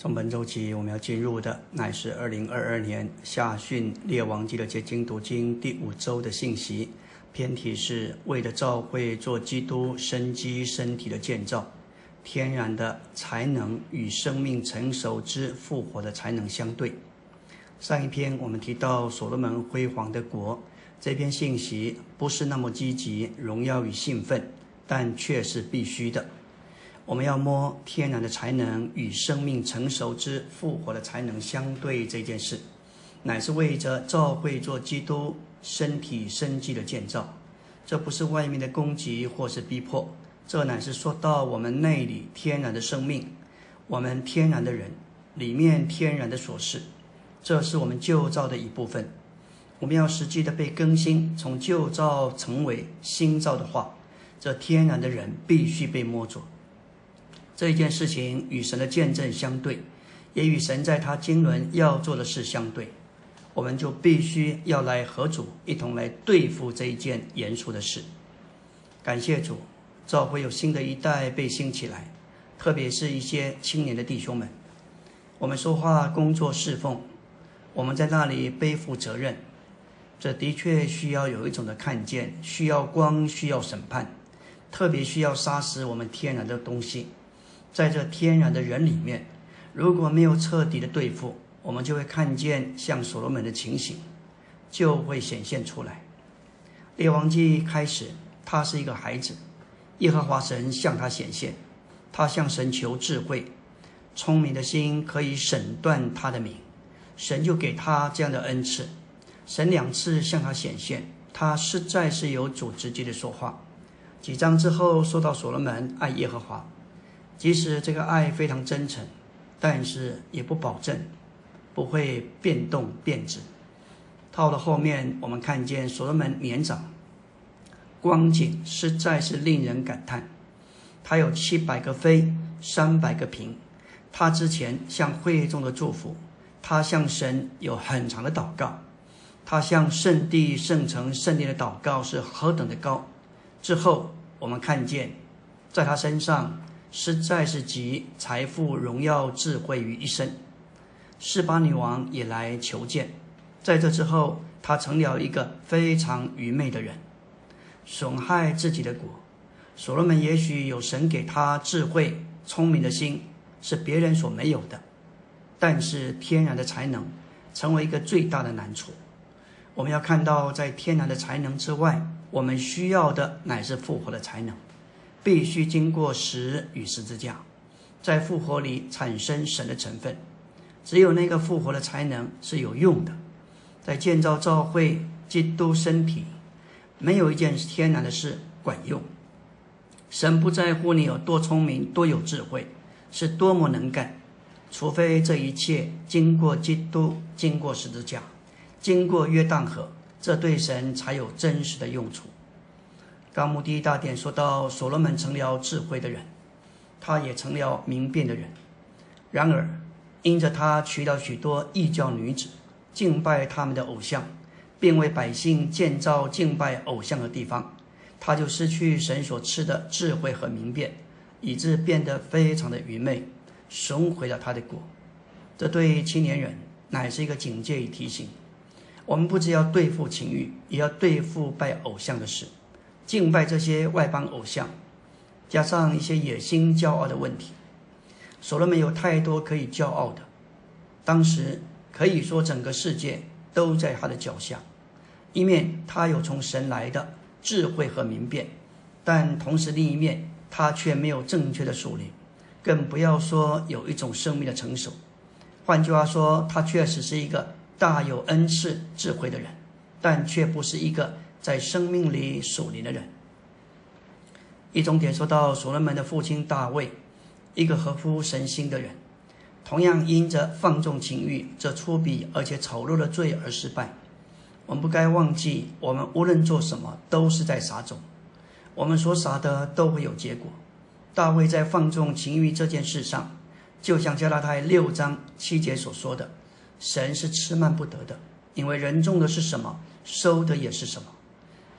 从本周起，我们要进入的乃是二零二二年夏训列王记的结晶读经第五周的信息。篇题是为了教会做基督生机身体的建造，天然的才能与生命成熟之复活的才能相对。上一篇我们提到所罗门辉煌的国，这篇信息不是那么积极、荣耀与兴奋，但却是必须的。我们要摸天然的才能与生命成熟之复活的才能相对这件事，乃是为着造会做基督身体生机的建造。这不是外面的攻击或是逼迫，这乃是说到我们内里天然的生命，我们天然的人里面天然的琐事。这是我们旧造的一部分，我们要实际的被更新，从旧造成为新造的话，这天然的人必须被摸着。这一件事情与神的见证相对，也与神在他经纶要做的事相对，我们就必须要来合主一同来对付这一件严肃的事。感谢主，教会有新的一代被兴起来，特别是一些青年的弟兄们，我们说话、工作、侍奉。我们在那里背负责任，这的确需要有一种的看见，需要光，需要审判，特别需要杀死我们天然的东西。在这天然的人里面，如果没有彻底的对付，我们就会看见像所罗门的情形，就会显现出来。列王记开始，他是一个孩子，耶和华神向他显现，他向神求智慧，聪明的心可以审断他的名。神就给他这样的恩赐，神两次向他显现，他实在是有主直接的说话。几章之后说到所罗门爱耶和华，即使这个爱非常真诚，但是也不保证不会变动变质。到了后面，我们看见所罗门年长，光景实在是令人感叹。他有七百个妃，三百个嫔，他之前向会众的祝福。他向神有很长的祷告，他向圣地、圣城、圣殿的祷告是何等的高。之后我们看见，在他身上实在是集财富、荣耀、智慧于一身。示巴女王也来求见，在这之后，他成了一个非常愚昧的人，损害自己的国。所罗门也许有神给他智慧、聪明的心，是别人所没有的。但是天然的才能成为一个最大的难处。我们要看到，在天然的才能之外，我们需要的乃是复活的才能，必须经过十与十字架，在复活里产生神的成分。只有那个复活的才能是有用的，在建造教会、基督身体，没有一件天然的事管用。神不在乎你有多聪明、多有智慧，是多么能干。除非这一切经过基督，经过十字架，经过约旦河，这对神才有真实的用处。纲目第一大典说到，所罗门成了智慧的人，他也成了明辨的人。然而，因着他娶了许多异教女子，敬拜他们的偶像，并为百姓建造敬拜偶像的地方，他就失去神所赐的智慧和明辨，以致变得非常的愚昧。损毁了他的果，这对青年人乃是一个警戒与提醒。我们不只要对付情欲，也要对付拜偶像的事，敬拜这些外邦偶像，加上一些野心、骄傲的问题。所罗门有太多可以骄傲的，当时可以说整个世界都在他的脚下。一面他有从神来的智慧和明辨，但同时另一面他却没有正确的属灵。更不要说有一种生命的成熟。换句话说，他确实是一个大有恩赐、智慧的人，但却不是一个在生命里属灵的人。一种点说到所罗门的父亲大卫，一个合乎神心的人，同样因着放纵情欲这粗鄙而且丑陋的罪而失败。我们不该忘记，我们无论做什么都是在撒种，我们所撒的都会有结果。大卫在放纵情欲这件事上，就像加拉太六章七节所说的，神是吃慢不得的，因为人种的是什么，收的也是什么。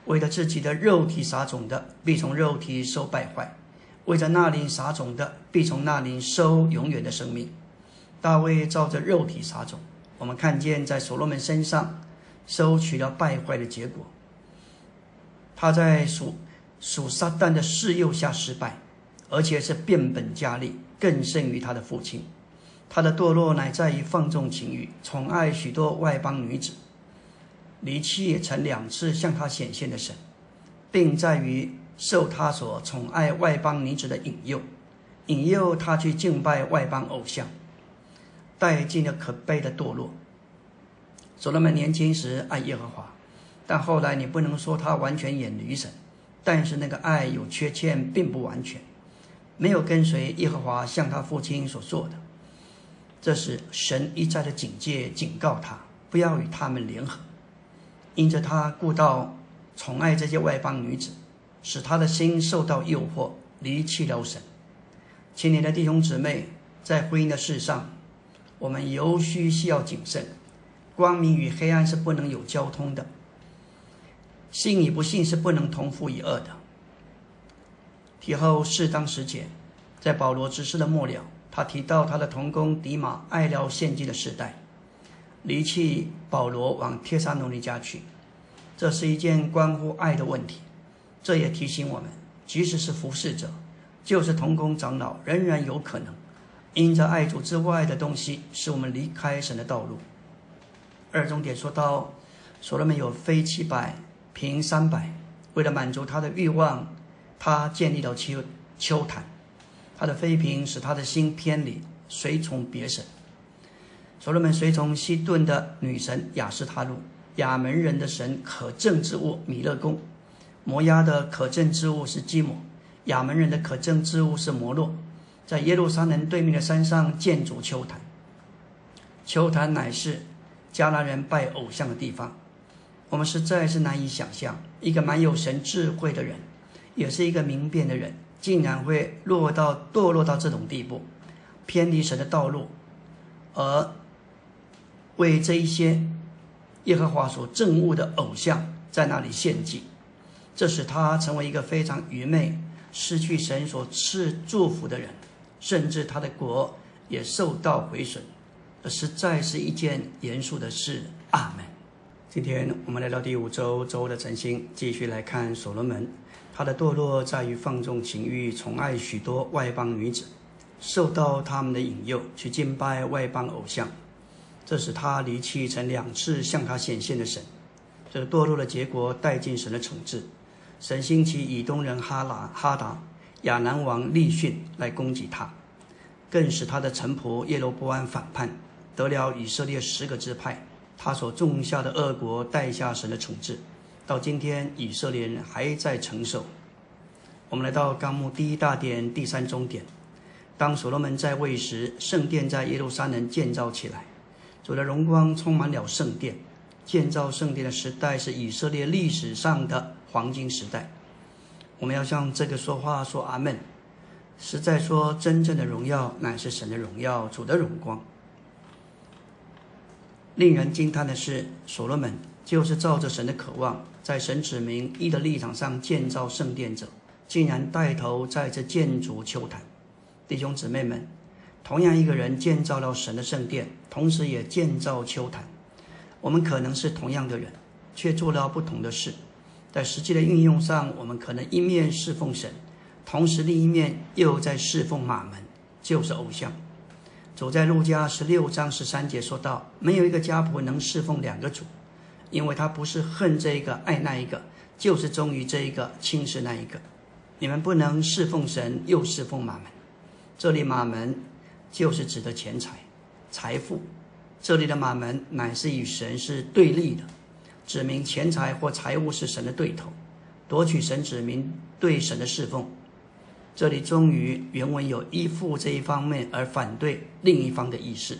为了自己的肉体撒种的，必从肉体收败坏；为着那灵撒种的，必从那灵收永远的生命。大卫照着肉体撒种，我们看见在所罗门身上收取了败坏的结果。他在属属撒旦的示诱下失败，而且是变本加厉，更胜于他的父亲。他的堕落乃在于放纵情欲，宠爱许多外邦女子，离弃曾两次向他显现的神，并在于受他所宠爱外邦女子的引诱，引诱他去敬拜外邦偶像，带进了可悲的堕落。所罗门年轻时爱耶和华。但后来你不能说他完全远离神，但是那个爱有缺陷，并不完全，没有跟随耶和华向他父亲所做的。这是神一再的警戒、警告他，不要与他们联合，因着他顾到宠爱这些外邦女子，使他的心受到诱惑，离弃了神。亲年的弟兄姊妹，在婚姻的事上，我们尤需需要谨慎，光明与黑暗是不能有交通的。信与不信是不能同负一二的。提后适当时节，在保罗之事的末了，他提到他的同工迪马爱聊现今的时代，离弃保罗往帖撒罗尼迦去，这是一件关乎爱的问题。这也提醒我们，即使是服侍者，就是同工长老，仍然有可能因着爱主之外的东西，使我们离开神的道路。二重点说到，所罗门有非七百。平三百，为了满足他的欲望，他建立了丘丘坛。他的妃嫔使他的心偏离，随从别神。所罗门随从西顿的女神雅斯他路，亚门人的神可证之物米勒公，摩押的可证之物是基摩，亚门人的可证之物是摩洛，在耶路撒冷对面的山上建筑丘坛。丘坛乃是迦南人拜偶像的地方。我们实在是难以想象，一个蛮有神智慧的人，也是一个明辨的人，竟然会落到堕落到这种地步，偏离神的道路，而为这一些耶和华所憎恶的偶像在那里献祭，这使他成为一个非常愚昧、失去神所赐祝福的人，甚至他的国也受到毁损，这实在是一件严肃的事。阿门。今天我们来到第五周周的晨星，继续来看所罗门。他的堕落在于放纵情欲，宠爱许多外邦女子，受到他们的引诱去敬拜外邦偶像，这使他离弃曾两次向他显现的神。这堕落的结果带进神的惩治。神兴起以东人哈拿哈达、亚南王利逊来攻击他，更使他的臣仆耶罗波安反叛，得了以色列十个支派。他所种下的恶国，带下神的惩治，到今天以色列人还在承受。我们来到纲目第一大典第三中点。当所罗门在位时，圣殿在耶路撒冷建造起来，主的荣光充满了圣殿。建造圣殿的时代是以色列历史上的黄金时代。我们要向这个说话说阿门。实在说，真正的荣耀乃是神的荣耀，主的荣光。令人惊叹的是，所罗门就是照着神的渴望，在神指明一的立场上建造圣殿者，竟然带头在这建筑秋坛。弟兄姊妹们，同样一个人建造了神的圣殿，同时也建造秋坛。我们可能是同样的人，却做了不同的事。在实际的运用上，我们可能一面侍奉神，同时另一面又在侍奉马门，就是偶像。走在路加十六章十三节说道：“没有一个家仆能侍奉两个主，因为他不是恨这一个爱那一个，就是忠于这一个轻视那一个。你们不能侍奉神又侍奉马门。这里马门就是指的钱财、财富。这里的马门乃是与神是对立的，指明钱财或财物是神的对头，夺取神指明对神的侍奉。”这里终于原文有依附这一方面而反对另一方的意思，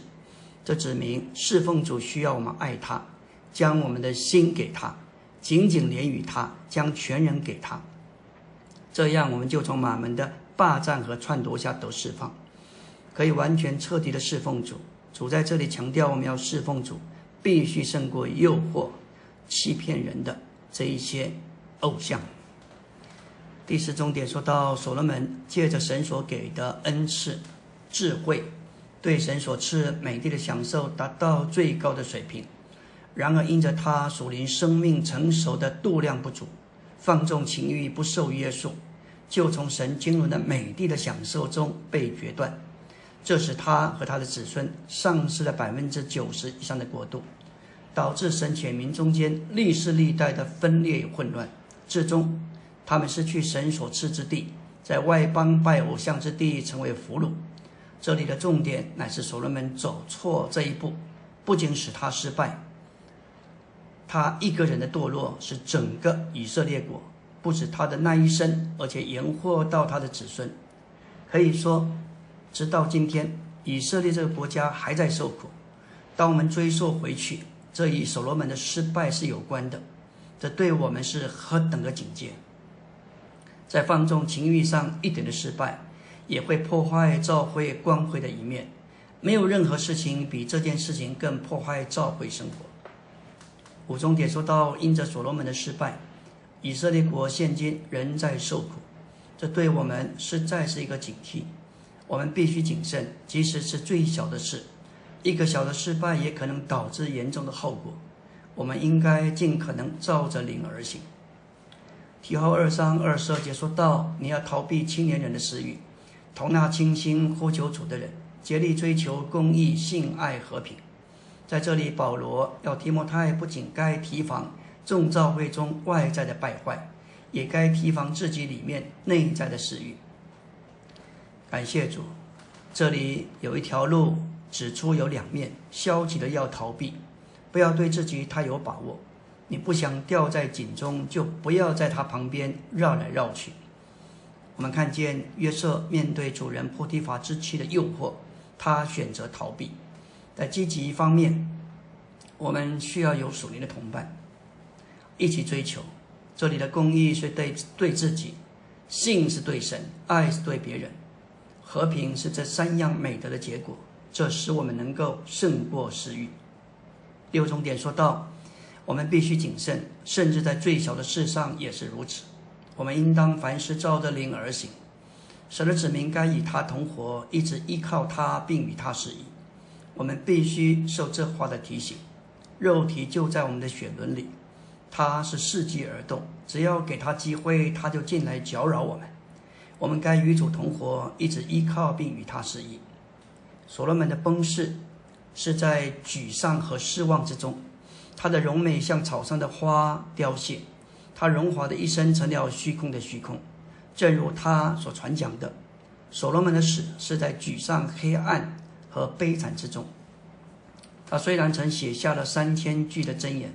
这指明侍奉主需要我们爱他，将我们的心给他，紧紧连于他，将全人给他，这样我们就从马门的霸占和篡夺下得释放，可以完全彻底的侍奉主。主在这里强调，我们要侍奉主，必须胜过诱惑、欺骗人的这一些偶像。第四重点说到，所罗门借着神所给的恩赐、智慧，对神所赐美丽的享受达到最高的水平。然而，因着他属灵生命成熟的度量不足，放纵情欲不受约束，就从神经纶的美丽的享受中被决断。这使他和他的子孙丧失了百分之九十以上的国度，导致神选民中间历世历代的分裂与混乱。最终，他们失去神所赐之地，在外邦拜偶像之地成为俘虏。这里的重点乃是所罗门走错这一步，不仅使他失败，他一个人的堕落使整个以色列国不止他的那一生，而且延祸到他的子孙。可以说。直到今天，以色列这个国家还在受苦。当我们追溯回去，这与所罗门的失败是有关的。这对我们是何等的警戒！在放纵情欲上一点的失败，也会破坏教会光辉的一面。没有任何事情比这件事情更破坏教会生活。五中点说到，因着所罗门的失败，以色列国现今仍在受苦。这对我们实在是一个警惕。我们必须谨慎，即使是最小的事，一个小的失败也可能导致严重的后果。我们应该尽可能照着灵而行。提后二三二十二节说到：你要逃避青年人的私欲，同那清心呼求主的人，竭力追求公义、性爱、和平。在这里，保罗要提摩太不仅该提防众教会中外在的败坏，也该提防自己里面内在的私欲。感谢主，这里有一条路指出有两面，消极的要逃避，不要对自己太有把握。你不想掉在井中，就不要在它旁边绕来绕去。我们看见约瑟面对主人波提法之妻的诱惑，他选择逃避。在积极一方面，我们需要有属灵的同伴，一起追求。这里的公义是对对自己，信是对神，爱是对别人。和平是这三样美德的结果，这使我们能够胜过私欲。六重点说到，我们必须谨慎，甚至在最小的事上也是如此。我们应当凡事照着灵而行。神的子民该与他同活，一直依靠他，并与他适宜。我们必须受这话的提醒。肉体就在我们的血轮里，它是伺机而动，只要给他机会，他就进来搅扰我们。我们该与主同活，一直依靠并与他适应。所罗门的崩逝是在沮丧和失望之中，他的荣美像草上的花凋谢，他荣华的一生成了虚空的虚空。正如他所传讲的，所罗门的死是在沮丧、黑暗和悲惨之中。他虽然曾写下了三千句的箴言，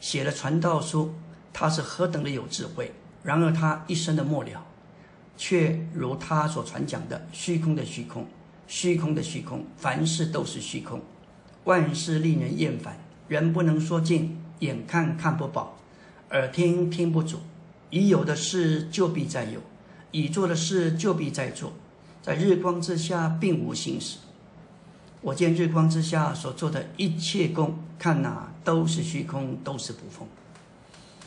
写了传道书，他是何等的有智慧。然而他一生的末了。却如他所传讲的，虚空的虚空，虚空的虚空，凡事都是虚空，万事令人厌烦，人不能说尽，眼看看不饱，耳听听不足，已有的事就必再有，已做的事就必再做，在日光之下并无心事。我见日光之下所做的一切功，看哪都是虚空，都是不风。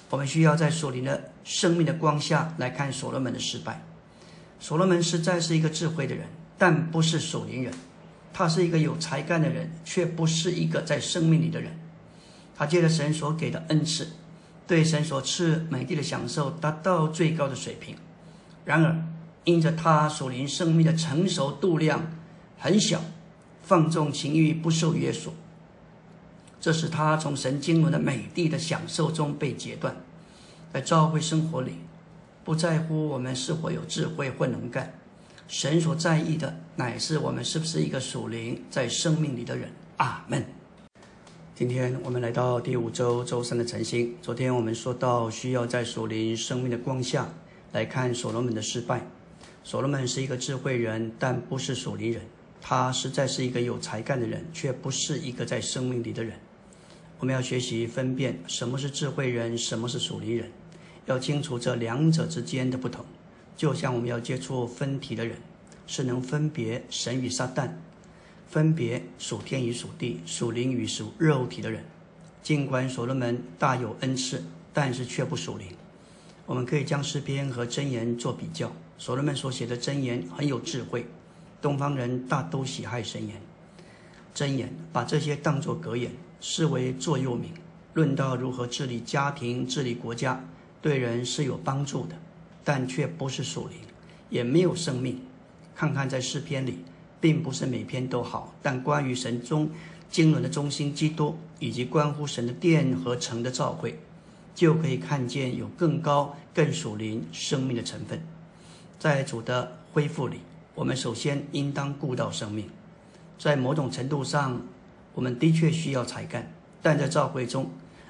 我们需要在属灵的生命的光下来看所罗门的失败。所罗门实在是一个智慧的人，但不是属灵人。他是一个有才干的人，却不是一个在生命里的人。他借着神所给的恩赐，对神所赐美地的享受达到最高的水平。然而，因着他属灵生命的成熟度量很小，放纵情欲不受约束，这使他从神经纶的美地的享受中被截断，在教会生活里。不在乎我们是否有智慧或能干，神所在意的乃是我们是不是一个属灵在生命里的人。阿门。今天我们来到第五周周三的晨星。昨天我们说到，需要在属灵生命的光下来看所罗门的失败。所罗门是一个智慧人，但不是属灵人。他实在是一个有才干的人，却不是一个在生命里的人。我们要学习分辨什么是智慧人，什么是属灵人。要清楚这两者之间的不同，就像我们要接触分体的人，是能分别神与撒旦，分别属天与属地、属灵与属肉体的人。尽管所罗门大有恩赐，但是却不属灵。我们可以将诗篇和箴言做比较。所罗门所写的箴言很有智慧，东方人大都喜爱神言、箴言，把这些当作格言，视为座右铭。论到如何治理家庭、治理国家，对人是有帮助的，但却不是属灵，也没有生命。看看在诗篇里，并不是每篇都好，但关于神中经纶的中心基督，以及关乎神的殿和城的召会，就可以看见有更高、更属灵生命的成分。在主的恢复里，我们首先应当顾到生命。在某种程度上，我们的确需要才干，但在召会中。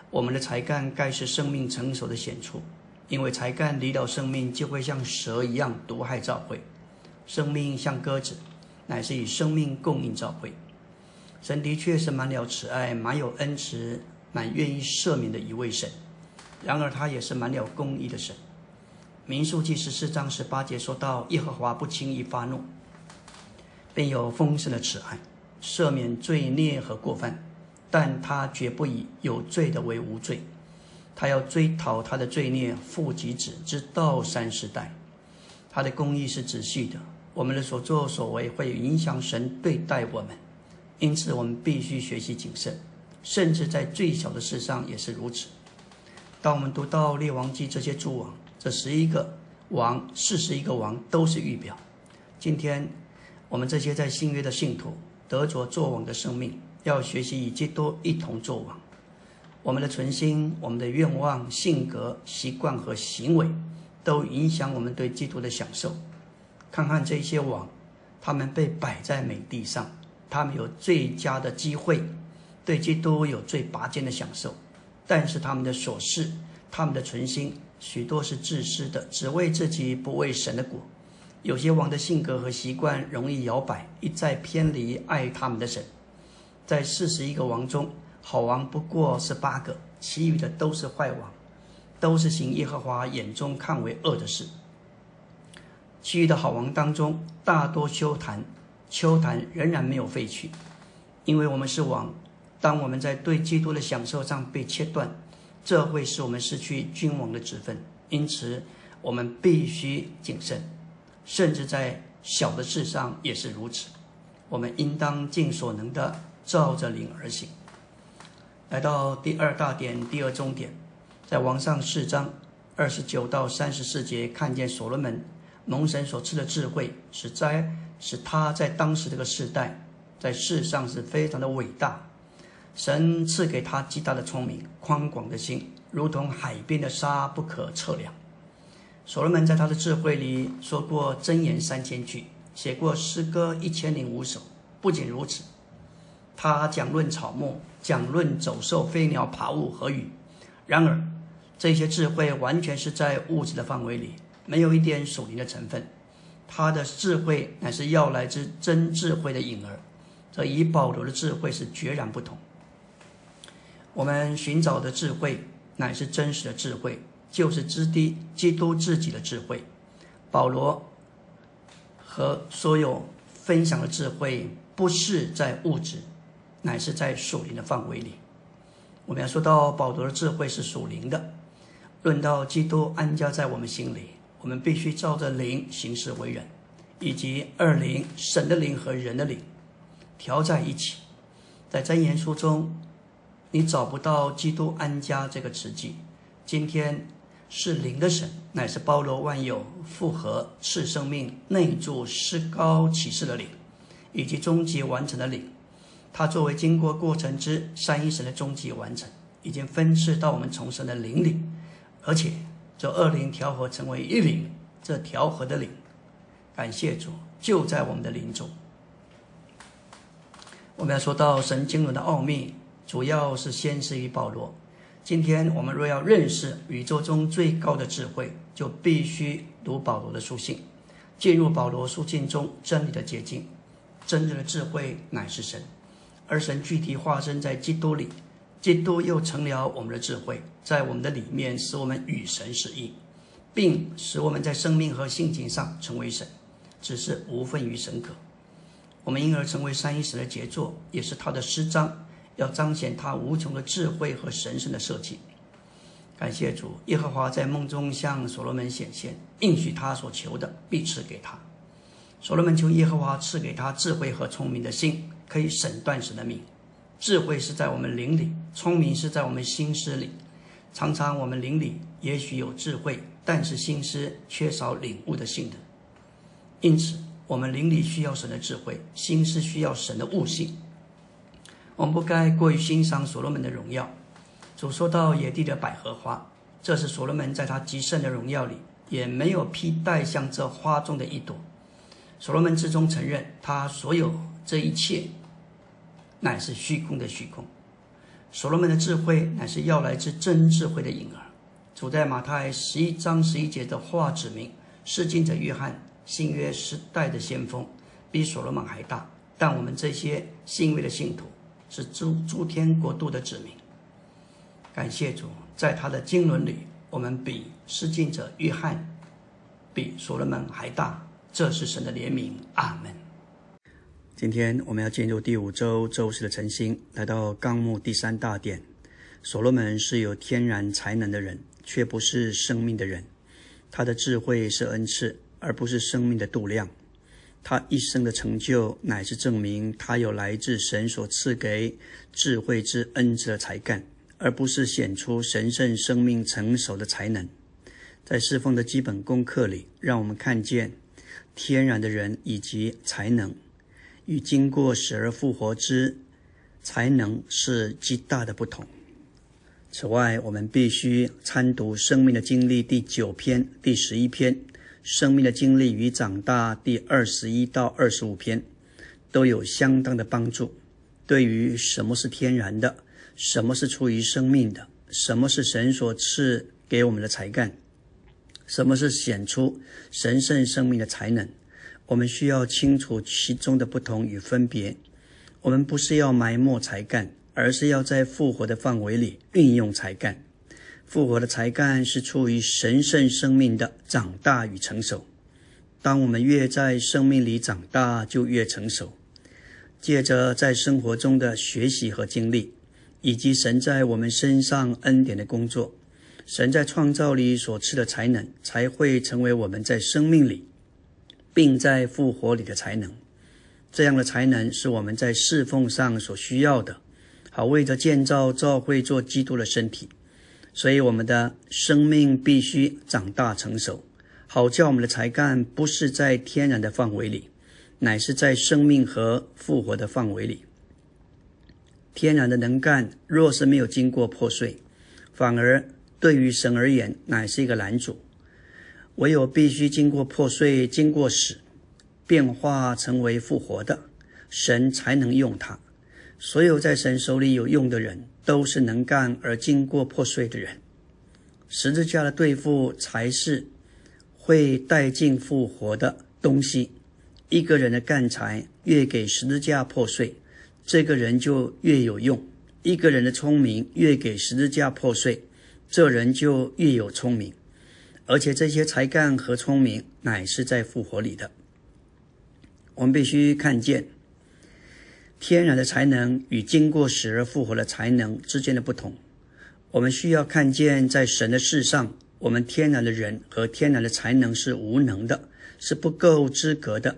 我们的才干该是生命成熟的显出，因为才干离了生命，就会像蛇一样毒害教会。生命像鸽子，乃是以生命供应教会。神的确是满了慈爱、满有恩慈、满愿意赦免的一位神，然而他也是满了公义的神。民数记十四章十八节说到：耶和华不轻易发怒，并有丰盛的慈爱，赦免罪孽和过犯。但他绝不以有罪的为无罪，他要追讨他的罪孽，负及子之道三世代。他的公义是仔细的，我们的所作所为会影响神对待我们，因此我们必须学习谨慎，甚至在最小的事上也是如此。当我们读到列王记这些诸王，这十一个王、四十一个王都是预表。今天我们这些在新约的信徒得着作王的生命。要学习与基督一同作王，我们的存心、我们的愿望、性格、习惯和行为，都影响我们对基督的享受。看看这些王，他们被摆在美地上，他们有最佳的机会，对基督有最拔尖的享受。但是他们的琐事、他们的存心，许多是自私的，只为自己，不为神的果。有些王的性格和习惯容易摇摆，一再偏离爱他们的神。在四十一个王中，好王不过是八个，其余的都是坏王，都是行耶和华眼中看为恶的事。其余的好王当中，大多秋坛，秋坛仍然没有废去，因为我们是王。当我们在对基督的享受上被切断，这会使我们失去君王的职分。因此，我们必须谨慎，甚至在小的事上也是如此。我们应当尽所能的。照着灵而行，来到第二大点，第二中点，在王上四章二十九到三十四节，看见所罗门蒙神所赐的智慧，使在使他在当时这个时代，在世上是非常的伟大。神赐给他极大的聪明、宽广的心，如同海边的沙，不可测量。所罗门在他的智慧里说过箴言三千句，写过诗歌一千零五首。不仅如此。他讲论草木，讲论走兽、飞鸟、爬物和雨。然而，这些智慧完全是在物质的范围里，没有一点属灵的成分。他的智慧乃是要来自真智慧的影儿，这与保罗的智慧是决然不同。我们寻找的智慧乃是真实的智慧，就是知低基督自己的智慧。保罗和所有分享的智慧，不是在物质。乃是在属灵的范围里，我们要说到保罗的智慧是属灵的。论到基督安家在我们心里，我们必须照着灵行事为人，以及二灵神的灵和人的灵调在一起。在真言书中，你找不到基督安家这个词句。今天是灵的神，乃是包罗万有、复合赐生命、内住施高启示的灵，以及终极完成的灵。它作为经过过程之三一神的终极完成，已经分赐到我们重生的灵里，而且这二灵调和成为一灵，这调和的灵，感谢主就在我们的灵中。我们要说到神经纶的奥秘，主要是先是于保罗。今天我们若要认识宇宙中最高的智慧，就必须读保罗的书信，进入保罗书信中真理的结晶。真正的智慧乃是神。而神具体化身在基督里，基督又成了我们的智慧，在我们的里面，使我们与神是一，并使我们在生命和性情上成为神，只是无分于神可。我们因而成为三一神的杰作，也是他的诗章，要彰显他无穷的智慧和神圣的设计。感谢主，耶和华在梦中向所罗门显现，应许他所求的必赐给他。所罗门求耶和华赐给他智慧和聪明的心，可以审断神的命。智慧是在我们灵里，聪明是在我们心思里。常常我们灵里也许有智慧，但是心思缺少领悟的性能。因此，我们灵里需要神的智慧，心思需要神的悟性。我们不该过于欣赏所罗门的荣耀。主说到野地的百合花，这是所罗门在他极盛的荣耀里，也没有披戴像这花中的一朵。所罗门之中承认，他所有这一切乃是虚空的虚空。所罗门的智慧乃是要来自真智慧的影儿。主在马太十一章十一节的话指明，施浸者约翰，新约时代的先锋，比所罗门还大。但我们这些信位的信徒，是诸诸天国度的子民。感谢主，在他的经纶里，我们比施浸者约翰，比所罗门还大。这是神的怜悯，阿门。今天我们要进入第五周周四的晨星，来到纲目第三大点。所罗门是有天然才能的人，却不是生命的人。他的智慧是恩赐，而不是生命的度量。他一生的成就，乃是证明他有来自神所赐给智慧之恩赐的才干，而不是显出神圣生命成熟的才能。在侍奉的基本功课里，让我们看见。天然的人以及才能，与经过死而复活之才能是极大的不同。此外，我们必须参读《生命的经历》第九篇、第十一篇，《生命的经历与长大》第二十一到二十五篇，都有相当的帮助。对于什么是天然的，什么是出于生命的，什么是神所赐给我们的才干。什么是显出神圣生命的才能？我们需要清楚其中的不同与分别。我们不是要埋没才干，而是要在复活的范围里运用才干。复活的才干是出于神圣生命的长大与成熟。当我们越在生命里长大，就越成熟。借着在生活中的学习和经历，以及神在我们身上恩典的工作。神在创造里所赐的才能，才会成为我们在生命里，并在复活里的才能。这样的才能是我们在侍奉上所需要的，好为着建造教会做基督的身体。所以，我们的生命必须长大成熟，好叫我们的才干不是在天然的范围里，乃是在生命和复活的范围里。天然的能干，若是没有经过破碎，反而。对于神而言，乃是一个拦阻。唯有必须经过破碎、经过死，变化成为复活的，神才能用它。所有在神手里有用的人，都是能干而经过破碎的人。十字架的对付，才是会带进复活的东西。一个人的干才越给十字架破碎，这个人就越有用；一个人的聪明越给十字架破碎。这人就越有聪明，而且这些才干和聪明乃是在复活里的。我们必须看见天然的才能与经过死而复活的才能之间的不同。我们需要看见，在神的世上，我们天然的人和天然的才能是无能的，是不够资格的。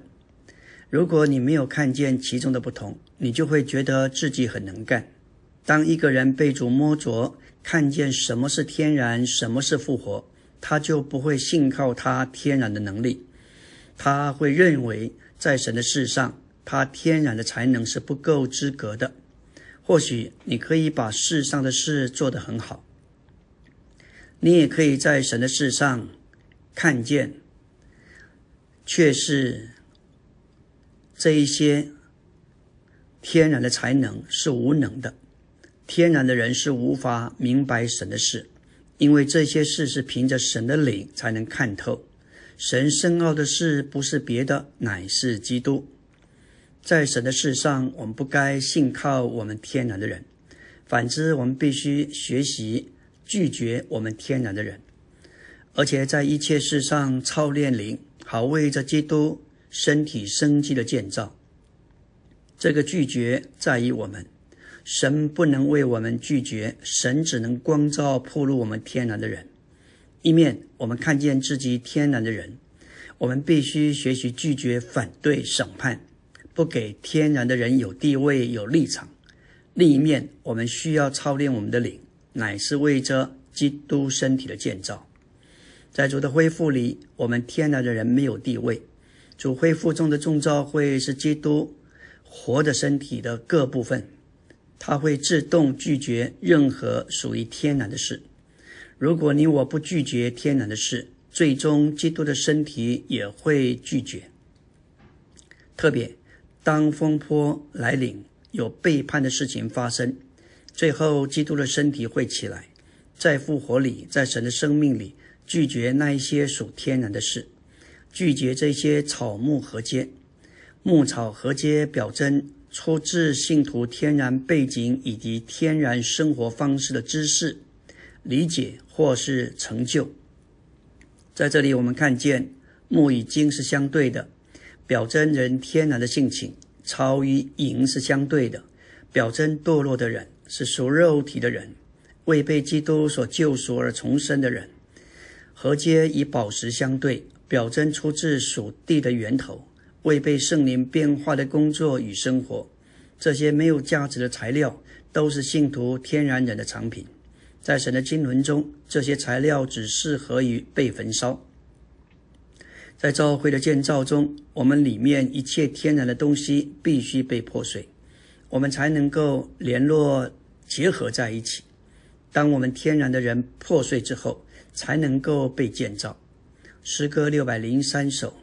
如果你没有看见其中的不同，你就会觉得自己很能干。当一个人被主摸着。看见什么是天然，什么是复活，他就不会信靠他天然的能力，他会认为在神的事上，他天然的才能是不够资格的。或许你可以把世上的事做得很好，你也可以在神的事上看见，却是这一些天然的才能是无能的。天然的人是无法明白神的事，因为这些事是凭着神的灵才能看透。神深奥的事不是别的，乃是基督。在神的事上，我们不该信靠我们天然的人，反之，我们必须学习拒绝我们天然的人，而且在一切事上操练灵，好为着基督身体生机的建造。这个拒绝在于我们。神不能为我们拒绝，神只能光照、破露我们天然的人。一面我们看见自己天然的人，我们必须学习拒绝反对审判，不给天然的人有地位、有立场。另一面，我们需要操练我们的灵，乃是为着基督身体的建造。在主的恢复里，我们天然的人没有地位。主恢复中的众召会是基督活的身体的各部分，他会自动拒绝任何属于天然的事。如果你我不拒绝天然的事，最终基督的身体也会拒绝。特别当风波来临，有背叛的事情发生，最后基督的身体会起来，在复活里，在神的生命里。拒绝那一些属天然的事，拒绝这些草木合接、牧草合接表征出自信徒天然背景以及天然生活方式的知识、理解或是成就。在这里，我们看见木与金是相对的，表征人天然的性情；草与银是相对的，表征堕落的人是属肉体的人，未被基督所救赎而重生的人。河阶与宝石相对，表征出自属地的源头，未被圣灵变化的工作与生活。这些没有价值的材料，都是信徒天然人的藏品。在神的经纶中，这些材料只适合于被焚烧。在教会的建造中，我们里面一切天然的东西必须被破碎，我们才能够联络结合在一起。当我们天然的人破碎之后，才能够被建造。诗歌六百零三首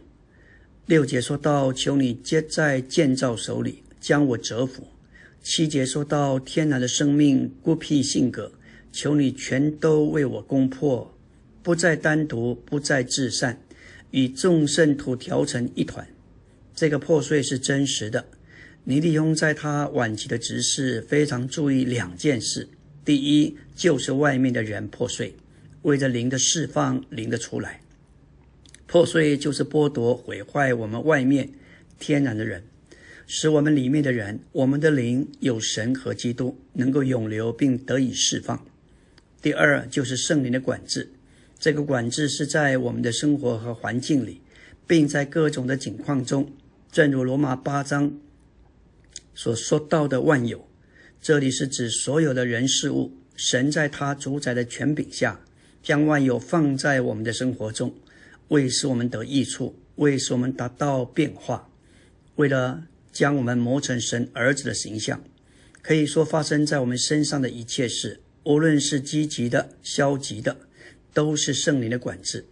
六节说到：“求你接在建造手里，将我折服。”七节说到：“天然的生命、孤僻性格，求你全都为我攻破，不再单独，不再至善，与众圣徒调成一团。”这个破碎是真实的。尼利翁在他晚期的执事非常注意两件事：第一，就是外面的人破碎。为着灵的释放，灵的出来，破碎就是剥夺、毁坏我们外面天然的人，使我们里面的人，我们的灵有神和基督，能够永留并得以释放。第二就是圣灵的管制，这个管制是在我们的生活和环境里，并在各种的境况中，正如罗马八章所说到的万有，这里是指所有的人事物，神在他主宰的权柄下。将万有放在我们的生活中，为使我们得益处，为使我们达到变化，为了将我们磨成神儿子的形象。可以说，发生在我们身上的一切事，无论是积极的、消极的，都是圣灵的管制。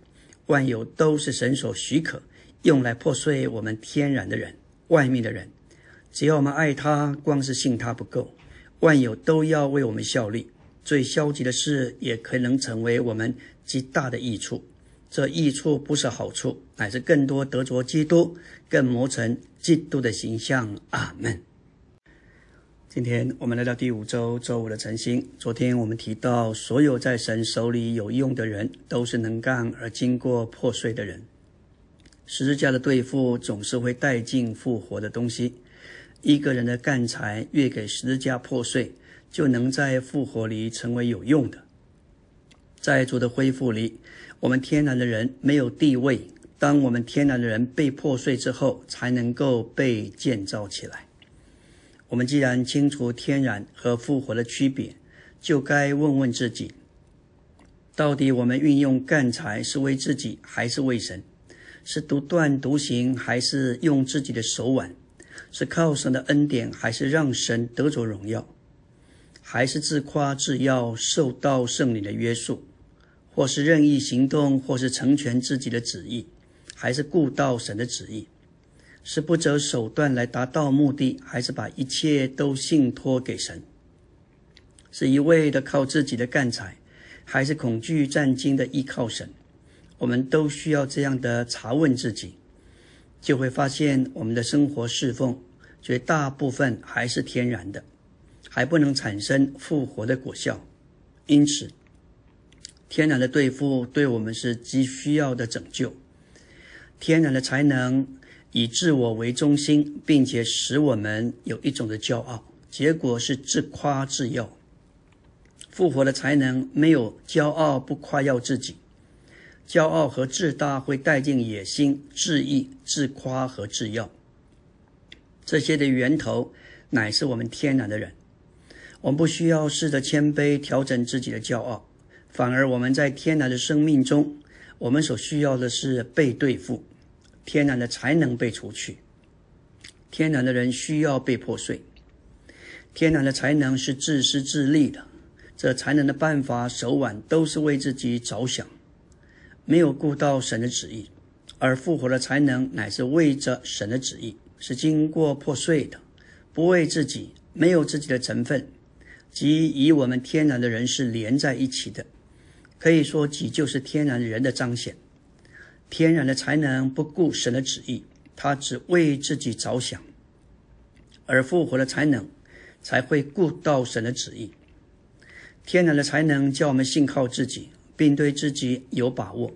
万有都是神所许可，用来破碎我们天然的人、外面的人。只要我们爱他，光是信他不够，万有都要为我们效力。最消极的事也可能成为我们极大的益处。这益处不是好处，乃是更多得着基督，更磨成基督的形象。阿门。今天我们来到第五周周五的晨星。昨天我们提到，所有在神手里有用的人，都是能干而经过破碎的人。十字架的对付总是会带进复活的东西。一个人的干柴越给十字架破碎。就能在复活里成为有用的，在主的恢复里，我们天然的人没有地位。当我们天然的人被破碎之后，才能够被建造起来。我们既然清楚天然和复活的区别，就该问问自己：到底我们运用干柴是为自己还是为神？是独断独行还是用自己的手腕？是靠神的恩典还是让神得着荣耀？还是自夸自要受到圣灵的约束，或是任意行动，或是成全自己的旨意，还是顾到神的旨意？是不择手段来达到目的，还是把一切都信托给神？是一味的靠自己的干才，还是恐惧战惊的依靠神？我们都需要这样的查问自己，就会发现我们的生活侍奉绝大部分还是天然的。还不能产生复活的果效，因此，天然的对付对我们是极需要的拯救。天然的才能以自我为中心，并且使我们有一种的骄傲，结果是自夸自耀。复活的才能没有骄傲，不夸耀自己。骄傲和自大会带进野心、自意、自夸和自耀。这些的源头乃是我们天然的人。我们不需要试着谦卑调整自己的骄傲，反而我们在天然的生命中，我们所需要的是被对付，天然的才能被除去。天然的人需要被破碎。天然的才能是自私自利的，这才能的办法手腕都是为自己着想，没有顾到神的旨意；而复活的才能乃是为着神的旨意，是经过破碎的，不为自己，没有自己的成分，即与我们天然的人是连在一起的。可以说，己就是天然人的彰显。天然的才能不顾神的旨意，他只为自己着想；而复活的才能。才会顾到神的旨意。天然的才能叫我们信靠自己，并对自己有把握，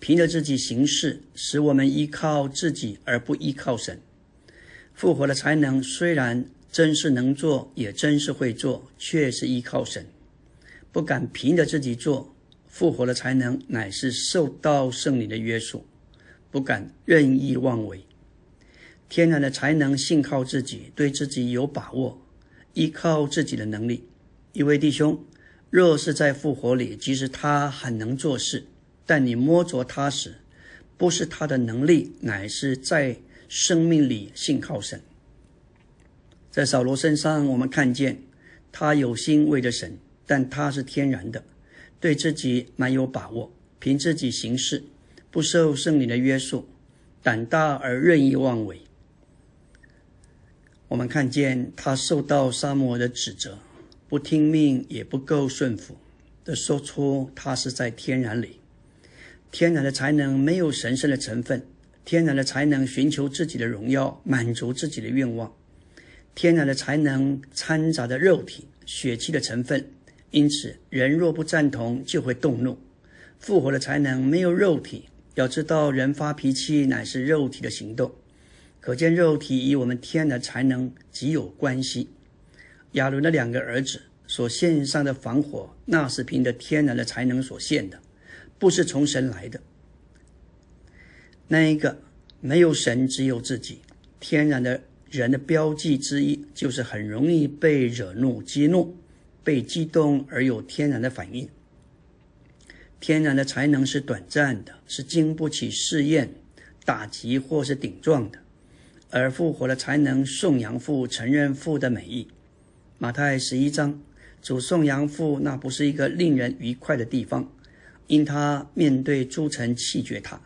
凭着自己行事，使我们依靠自己而不依靠神。复活的才能虽然真是能做，也真是会做，却是依靠神，不敢凭着自己做。复活的才能乃是受到圣灵的约束，不敢任意妄为。天然的才能信靠自己，对自己有把握。依靠自己的能力，一位弟兄，若是在复活里，即使他很能做事，但你摸着他时，不是他的能力，乃是在生命里信靠神。在扫罗身上，我们看见他有心为着神，但他是天然的，对自己蛮有把握，凭自己行事，不受圣灵的约束，胆大而任意妄为。我们看见他受到沙漠的指责，不听命也不够顺服的说出他是在天然里，天然的才能没有神圣的成分，天然的才能寻求自己的荣耀，满足自己的愿望，天然的才能掺杂着肉体血气的成分，因此人若不赞同就会动怒。复活的才能没有肉体，要知道人发脾气乃是肉体的行动。可见肉体与我们天的才能极有关系。亚伦的两个儿子所献上的防火，那是凭着天然的才能所献的，不是从神来的。那一个没有神，只有自己。天然的人的标记之一，就是很容易被惹怒、激怒、被激动而有天然的反应。天然的才能是短暂的，是经不起试验、打击或是顶撞的。而复活的才能颂扬父，承认父的美意。马太十一章，主颂扬父，那不是一个令人愉快的地方，因他面对诸城弃绝他，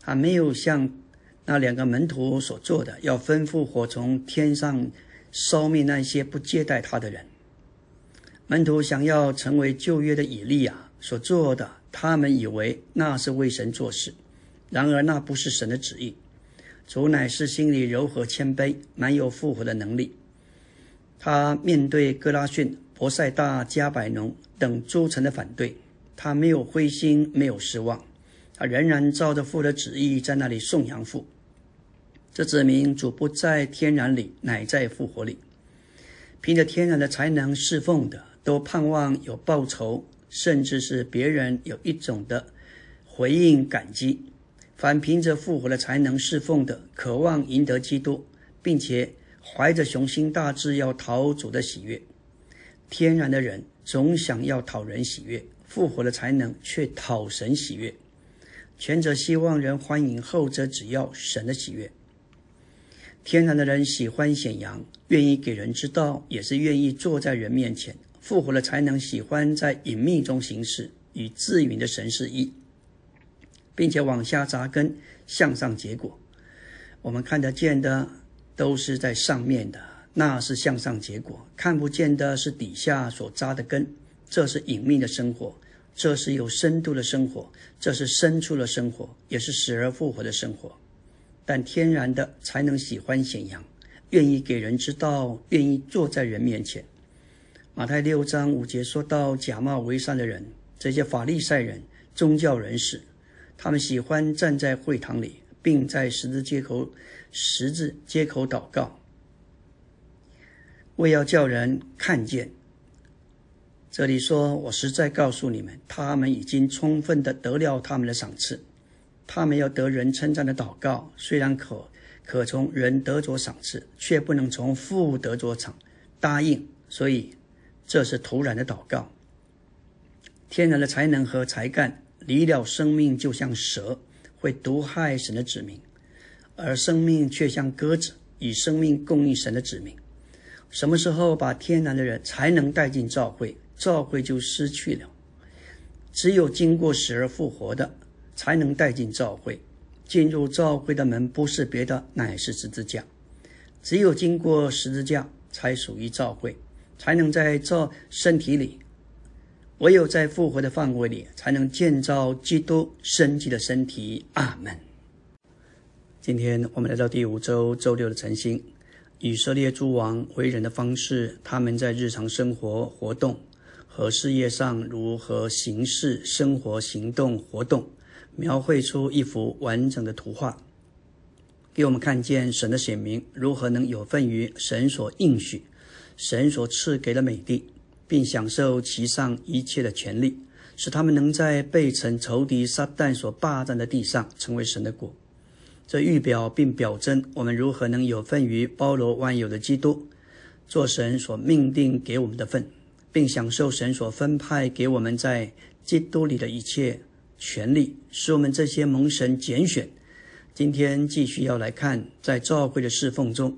他没有像那两个门徒所做的，要吩咐火从天上烧灭那些不接待他的人。门徒想要成为旧约的以利亚所做的，他们以为那是为神做事，然而那不是神的旨意。主乃是心里柔和谦卑，蛮有复活的能力。他面对哥拉逊、博塞大、加百农等诸城的反对，他没有灰心，没有失望，他仍然照着父的旨意在那里颂扬父。这指明主不在天然里，乃在复活里。凭着天然的才能侍奉的，都盼望有报酬，甚至是别人有一种的回应感激。凡凭着复活的才能侍奉的，渴望赢得基督，并且怀着雄心大志要讨主的喜悦。天然的人总想要讨人喜悦，复活的才能却讨神喜悦。前者希望人欢迎，后者只要神的喜悦。天然的人喜欢显扬，愿意给人知道，也是愿意坐在人面前。复活的才能喜欢在隐秘中行事，与自允的神是一。并且往下扎根，向上结果。我们看得见的都是在上面的，那是向上结果；看不见的是底下所扎的根，这是隐秘的生活，这是有深度的生活，这是深处的生活，也是死而复活的生活。但天然的才能喜欢显扬，愿意给人知道，愿意坐在人面前。马太六章五节说到假冒为善的人，这些法利赛人、宗教人士。他们喜欢站在会堂里，并在十字街口、十字街口祷告，为要叫人看见。这里说：“我实在告诉你们，他们已经充分的得了他们的赏赐。他们要得人称赞的祷告，虽然可可从人得着赏赐，却不能从父得着赏答应。所以这是突然的祷告。天然的才能和才干离了生命，就像蛇，会毒害神的子民；而生命却像鸽子，以生命供应神的子民。什么时候把天然的人才能带进教会？”教会就失去了，只有经过死而复活的，才能带进教会。进入教会的门不是别的，乃是十字架。只有经过十字架，才属于教会，才能在这身体里。唯有在复活的范围里，才能建造基督生机的身体。阿门。今天我们来到第五周周六的晨星，以色列诸王为人的方式，他们在日常生活活动。和事业上如何行事、生活、行动、活动，描绘出一幅完整的图画，给我们看见神的显明如何能有份于神所应许、神所赐给的美地，并享受其上一切的权利，使他们能在被城仇敌撒旦所霸占的地上成为神的国。这预表并表征我们如何能有份于包罗万有的基督，做神所命定给我们的份。并享受神所分派给我们在基督里的一切权利，使我们这些蒙神拣选。今天继续要来看，在教会的侍奉中，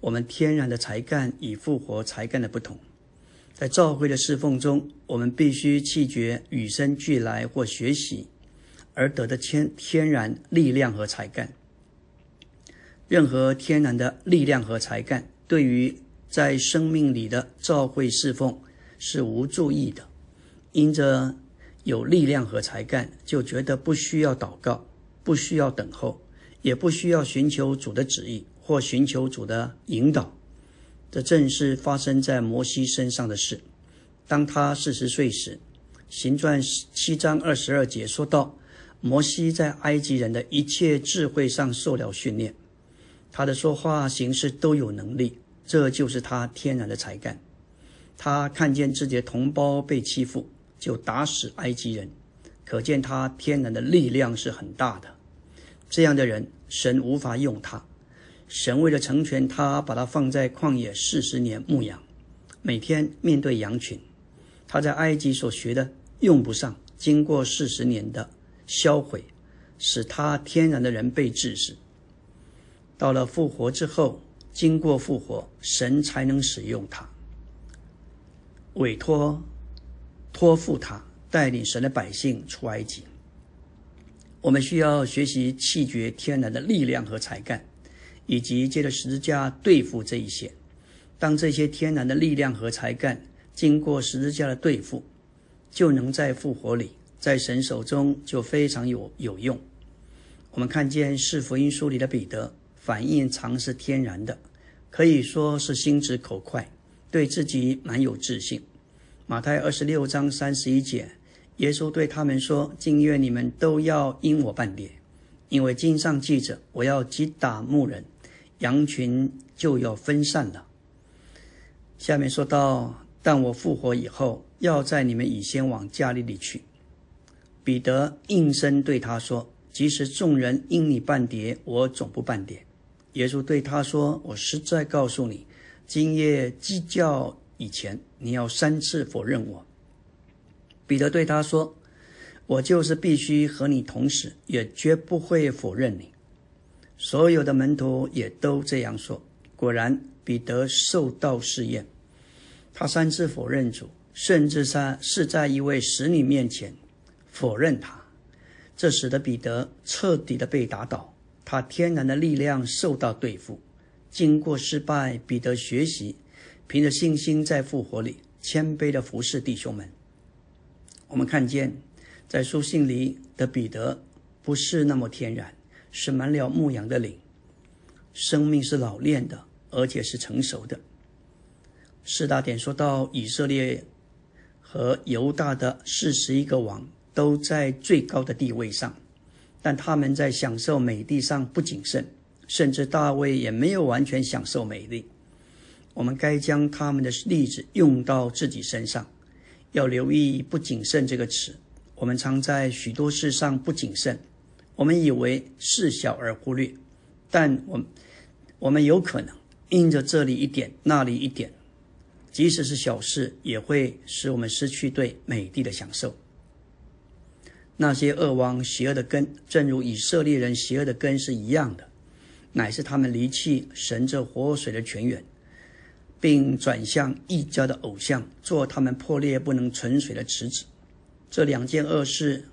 我们天然的才干与复活才干的不同。在教会的侍奉中，我们必须弃绝与生俱来或学习而得的天天然力量和才干。任何天然的力量和才干，对于在生命里的教会侍奉。是无注意的，因着有力量和才干，就觉得不需要祷告，不需要等候，也不需要寻求主的旨意或寻求主的引导。这正是发生在摩西身上的事。当他四十岁时，《行传》七章二十二节说道：“摩西在埃及人的一切智慧上受了训练，他的说话行事都有能力，这就是他天然的才干。”他看见自己的同胞被欺负，就打死埃及人，可见他天然的力量是很大的。这样的人，神无法用他。神为了成全他，把他放在旷野四十年牧养，每天面对羊群。他在埃及所学的用不上，经过四十年的销毁，使他天然的人被治死。到了复活之后，经过复活，神才能使用他。委托、托付他带领神的百姓出埃及。我们需要学习弃绝天然的力量和才干，以及借着十字架对付这一些。当这些天然的力量和才干经过十字架的对付，就能在复活里，在神手中就非常有有用。我们看见是福音书里的彼得，反应常是天然的，可以说是心直口快。对自己蛮有自信。马太二十六章三十一节，耶稣对他们说：“今愿你们都要因我办理，因为经上记着，我要击打牧人，羊群就要分散了。”下面说到：“但我复活以后，要在你们以先往加利里去。”彼得应声对他说：“即使众人因你半跌，我总不半跌。”耶稣对他说：“我实在告诉你。”今夜鸡叫以前，你要三次否认我。彼得对他说：“我就是必须和你同死，也绝不会否认你。”所有的门徒也都这样说。果然，彼得受到试验，他三次否认主，甚至在是在一位使女面前否认他。这使得彼得彻底的被打倒，他天然的力量受到对付。经过失败，彼得学习，凭着信心在复活里谦卑的服侍弟兄们。我们看见，在书信里的彼得不是那么天然，是满了牧羊的灵，生命是老练的，而且是成熟的。四大点说到以色列和犹大的四十一个王都在最高的地位上，但他们在享受美地上不谨慎。甚至大卫也没有完全享受美丽。我们该将他们的例子用到自己身上，要留意“不谨慎”这个词。我们常在许多事上不谨慎，我们以为事小而忽略，但我们我们有可能因着这里一点那里一点，即使是小事，也会使我们失去对美地的享受。那些恶王邪恶的根，正如以色列人邪恶的根是一样的，乃是他们离弃神这活水的泉源，并转向异教的偶像，做他们破裂不能存水的池子。这两件恶事，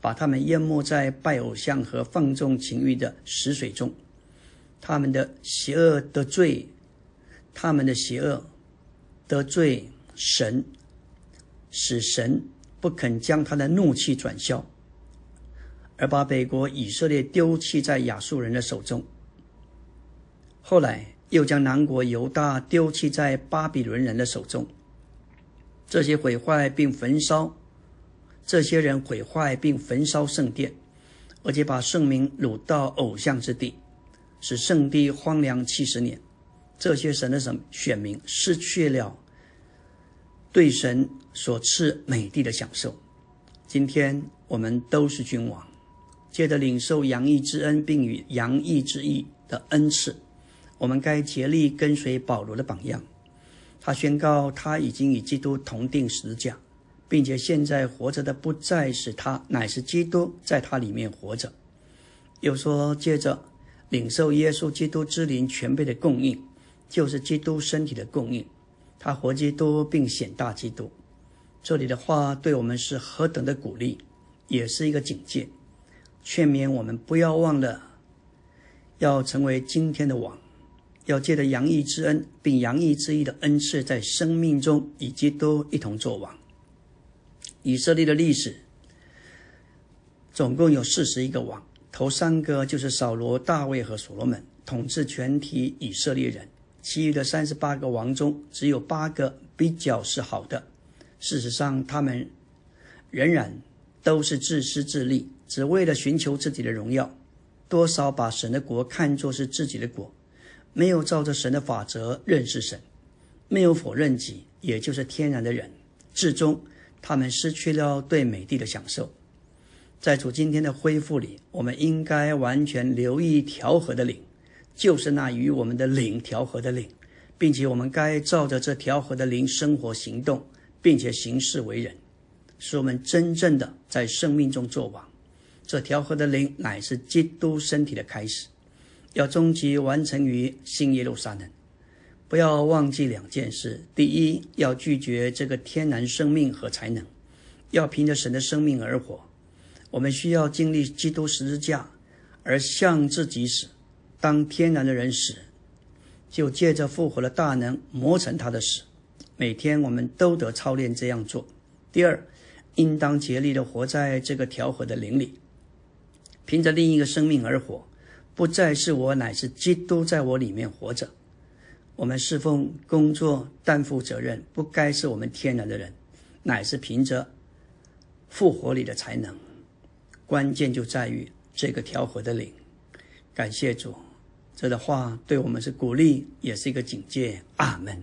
把他们淹没在拜偶像和放纵情欲的死水中。他们的邪恶得罪，他们的邪恶得罪神，使神不肯将他的怒气转消，而把北国以色列丢弃在亚述人的手中。后来又将南国犹大丢弃在巴比伦人的手中。这些毁坏并焚烧。这些人毁坏并焚烧圣殿，而且把圣名掳到偶像之地，使圣地荒凉七十年。这些神的什选民失去了对神所赐美帝的享受。今天我们都是君王，借着领受洋溢之恩，并与洋溢之意的恩赐，我们该竭力跟随保罗的榜样。他宣告他已经与基督同定十字架。并且现在活着的不再是他，乃是基督在他里面活着。又说，接着领受耶稣基督之灵全备的供应，就是基督身体的供应。他活基督，并显大基督。这里的话对我们是何等的鼓励，也是一个警戒，劝勉我们不要忘了，要成为今天的王，要借着洋溢之恩，并洋溢之意的恩赐，在生命中与基督一同作王。以色列的历史总共有四十一个王，头三个就是扫罗、大卫和所罗门，统治全体以色列人。其余的三十八个王中，只有八个比较是好的。事实上，他们仍然都是自私自利，只为了寻求自己的荣耀。多少把神的国看作是自己的国，没有照着神的法则认识神，没有否认己，也就是天然的人，至终。他们失去了对美地的享受，在主今天的恢复里，我们应该完全留意调和的领，就是那与我们的领调和的领，并且我们该照着这调和的领生活行动，并且行事为人，使我们真正的在生命中作王。这调和的灵乃是基督身体的开始，要终极完成于新耶路撒冷。不要忘记两件事：第一，要拒绝这个天然生命和才能，要凭着神的生命而活。我们需要经历基督十字架，而向自己死。当天然的人死，就借着复活的大能磨成他的死。每天我们都得操练这样做。第二，应当竭力的活在这个调和的灵里，凭着另一个生命而活，不再是我，乃是基督在我里面活着。我们侍奉、工作、担负责任，不该是我们天然的人，乃是凭着复活里的才能。关键就在于这个调和的灵。感谢主，这的话对我们是鼓励，也是一个警戒。阿门。